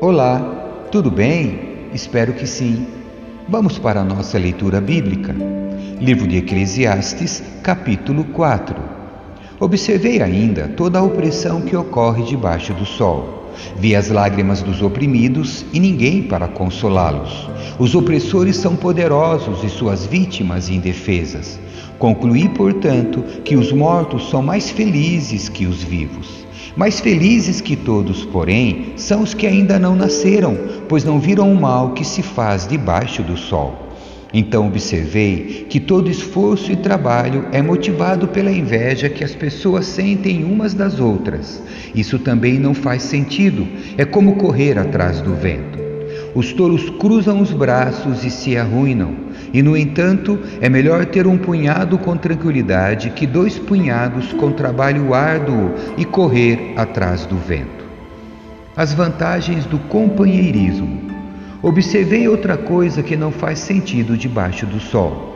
Olá, tudo bem? Espero que sim. Vamos para a nossa leitura bíblica. Livro de Eclesiastes, capítulo 4. Observei ainda toda a opressão que ocorre debaixo do sol. Vi as lágrimas dos oprimidos e ninguém para consolá-los. Os opressores são poderosos e suas vítimas indefesas. Concluí, portanto, que os mortos são mais felizes que os vivos. Mais felizes que todos, porém, são os que ainda não nasceram, pois não viram o mal que se faz debaixo do sol. Então observei que todo esforço e trabalho é motivado pela inveja que as pessoas sentem umas das outras. Isso também não faz sentido, é como correr atrás do vento. Os touros cruzam os braços e se arruinam, e no entanto é melhor ter um punhado com tranquilidade que dois punhados com trabalho árduo e correr atrás do vento. As vantagens do companheirismo. Observei outra coisa que não faz sentido debaixo do sol.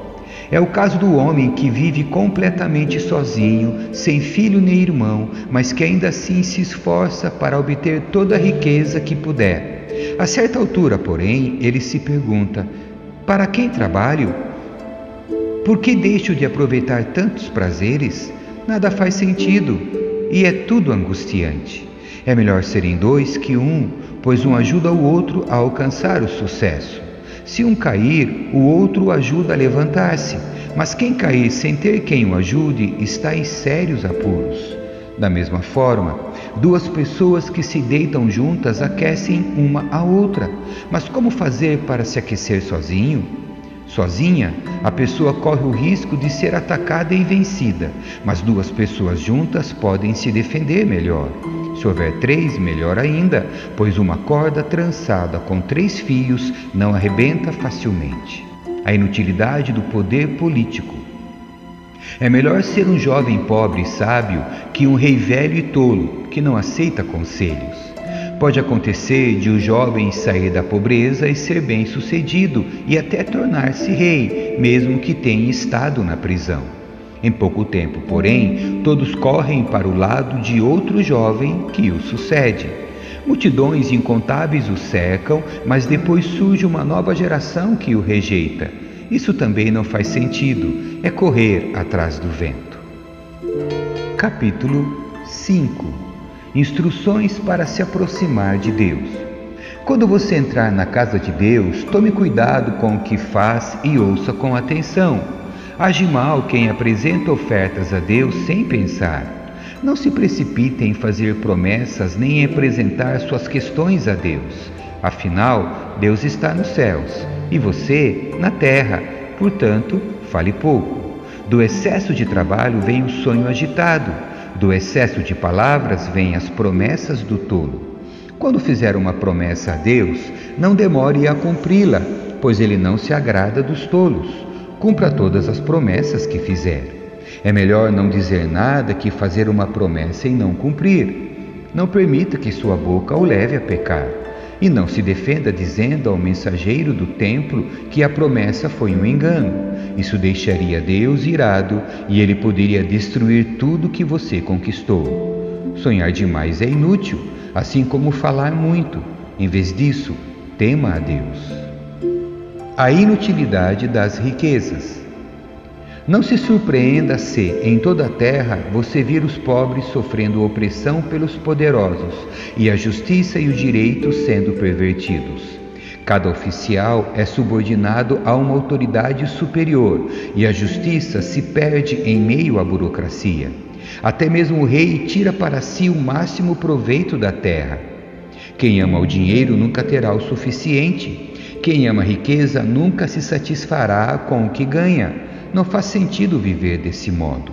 É o caso do homem que vive completamente sozinho, sem filho nem irmão, mas que ainda assim se esforça para obter toda a riqueza que puder. A certa altura, porém, ele se pergunta: para quem trabalho? Por que deixo de aproveitar tantos prazeres? Nada faz sentido e é tudo angustiante. É melhor serem dois que um, pois um ajuda o outro a alcançar o sucesso. Se um cair, o outro o ajuda a levantar-se, mas quem cair sem ter quem o ajude está em sérios apuros. Da mesma forma, duas pessoas que se deitam juntas aquecem uma a outra, mas como fazer para se aquecer sozinho? Sozinha, a pessoa corre o risco de ser atacada e vencida, mas duas pessoas juntas podem se defender melhor. Se houver três, melhor ainda, pois uma corda trançada com três fios não arrebenta facilmente. A inutilidade do poder político. É melhor ser um jovem pobre e sábio que um rei velho e tolo que não aceita conselhos. Pode acontecer de um jovem sair da pobreza e ser bem-sucedido e até tornar-se rei, mesmo que tenha estado na prisão. Em pouco tempo, porém, todos correm para o lado de outro jovem que o sucede. Multidões incontáveis o cercam, mas depois surge uma nova geração que o rejeita. Isso também não faz sentido, é correr atrás do vento. Capítulo 5 Instruções para se aproximar de Deus. Quando você entrar na casa de Deus, tome cuidado com o que faz e ouça com atenção. Age mal quem apresenta ofertas a Deus sem pensar. Não se precipite em fazer promessas nem em apresentar suas questões a Deus. Afinal, Deus está nos céus e você na terra, portanto, fale pouco. Do excesso de trabalho vem o sonho agitado do excesso de palavras vêm as promessas do tolo. Quando fizer uma promessa a Deus, não demore a cumpri-la, pois ele não se agrada dos tolos. Cumpra todas as promessas que fizer. É melhor não dizer nada que fazer uma promessa e não cumprir. Não permita que sua boca o leve a pecar. E não se defenda dizendo ao mensageiro do templo que a promessa foi um engano. Isso deixaria Deus irado e ele poderia destruir tudo que você conquistou. Sonhar demais é inútil, assim como falar muito. Em vez disso, tema a Deus. A inutilidade das riquezas. Não se surpreenda se, em toda a terra, você vir os pobres sofrendo opressão pelos poderosos e a justiça e o direito sendo pervertidos. Cada oficial é subordinado a uma autoridade superior e a justiça se perde em meio à burocracia. Até mesmo o rei tira para si o máximo proveito da terra. Quem ama o dinheiro nunca terá o suficiente. Quem ama a riqueza nunca se satisfará com o que ganha não faz sentido viver desse modo.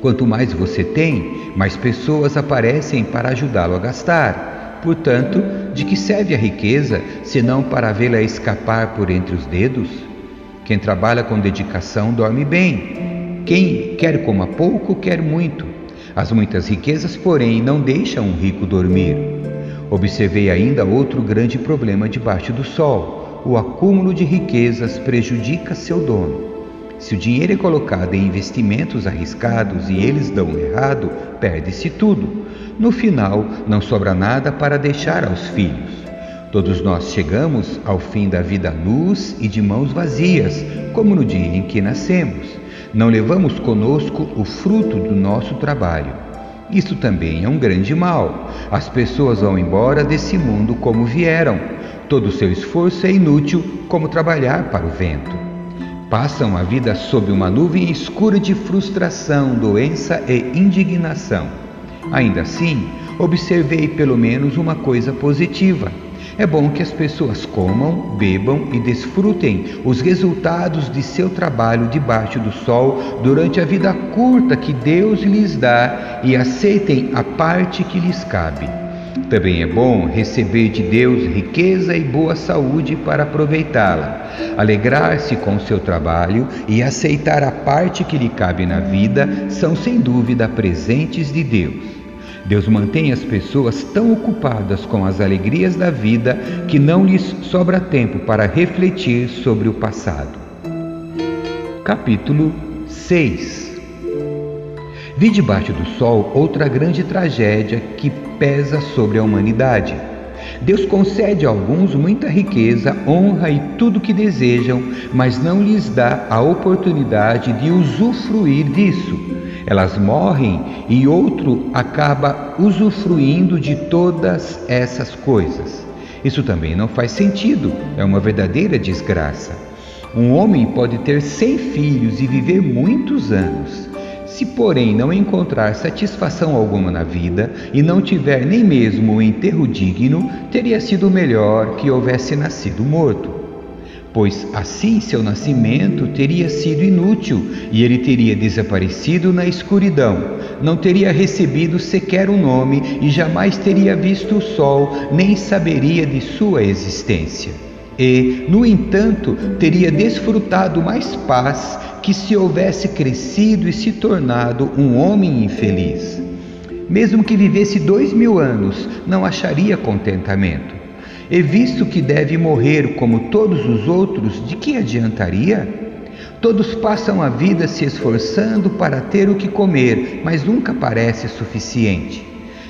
Quanto mais você tem, mais pessoas aparecem para ajudá-lo a gastar. Portanto, de que serve a riqueza senão para vê-la escapar por entre os dedos? Quem trabalha com dedicação dorme bem. Quem quer coma pouco, quer muito. As muitas riquezas, porém, não deixam um rico dormir. Observei ainda outro grande problema debaixo do sol o acúmulo de riquezas prejudica seu dono. Se o dinheiro é colocado em investimentos arriscados e eles dão errado, perde-se tudo. No final, não sobra nada para deixar aos filhos. Todos nós chegamos ao fim da vida nus e de mãos vazias, como no dia em que nascemos. Não levamos conosco o fruto do nosso trabalho. Isso também é um grande mal. As pessoas vão embora desse mundo como vieram. Todo o seu esforço é inútil, como trabalhar para o vento. Passam a vida sob uma nuvem escura de frustração, doença e indignação. Ainda assim, observei pelo menos uma coisa positiva. É bom que as pessoas comam, bebam e desfrutem os resultados de seu trabalho debaixo do sol durante a vida curta que Deus lhes dá e aceitem a parte que lhes cabe. Também é bom receber de Deus riqueza e boa saúde para aproveitá-la, alegrar-se com seu trabalho e aceitar a parte que lhe cabe na vida são sem dúvida presentes de Deus. Deus mantém as pessoas tão ocupadas com as alegrias da vida que não lhes sobra tempo para refletir sobre o passado. Capítulo 6 Vi debaixo do sol outra grande tragédia que pesa sobre a humanidade. Deus concede a alguns muita riqueza, honra e tudo o que desejam, mas não lhes dá a oportunidade de usufruir disso elas morrem e outro acaba usufruindo de todas essas coisas. Isso também não faz sentido, é uma verdadeira desgraça. Um homem pode ter cem filhos e viver muitos anos. Se, porém, não encontrar satisfação alguma na vida e não tiver nem mesmo o enterro digno, teria sido melhor que houvesse nascido morto pois assim seu nascimento teria sido inútil e ele teria desaparecido na escuridão, não teria recebido sequer um nome e jamais teria visto o sol, nem saberia de sua existência. E, no entanto, teria desfrutado mais paz que se houvesse crescido e se tornado um homem infeliz. Mesmo que vivesse dois mil anos, não acharia contentamento. E visto que deve morrer como todos os outros, de que adiantaria? Todos passam a vida se esforçando para ter o que comer, mas nunca parece suficiente.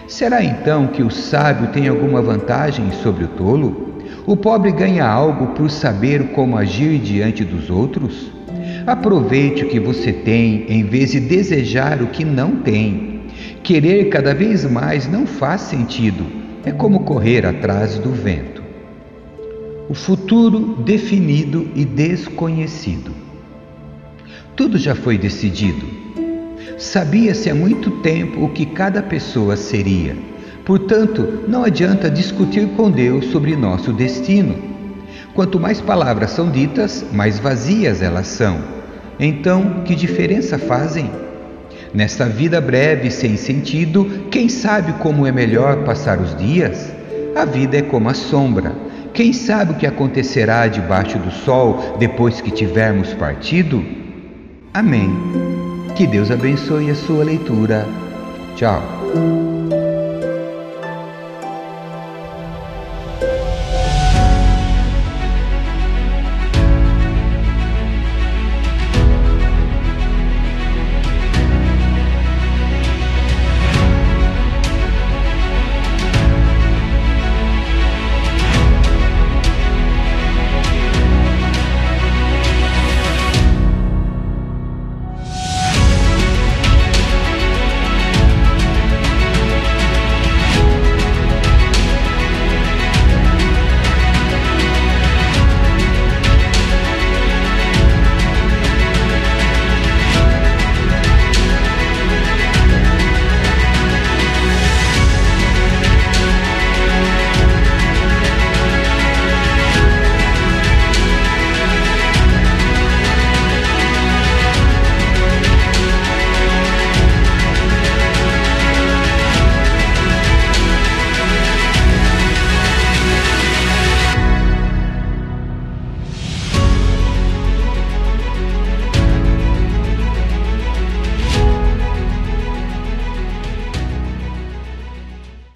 Será então que o sábio tem alguma vantagem sobre o tolo? O pobre ganha algo por saber como agir diante dos outros? Aproveite o que você tem em vez de desejar o que não tem. Querer cada vez mais não faz sentido é como correr atrás do vento. O futuro definido e desconhecido. Tudo já foi decidido. Sabia-se há muito tempo o que cada pessoa seria. Portanto, não adianta discutir com Deus sobre nosso destino. Quanto mais palavras são ditas, mais vazias elas são. Então, que diferença fazem? Nesta vida breve sem sentido, quem sabe como é melhor passar os dias? A vida é como a sombra. Quem sabe o que acontecerá debaixo do sol depois que tivermos partido? Amém. Que Deus abençoe a sua leitura. Tchau.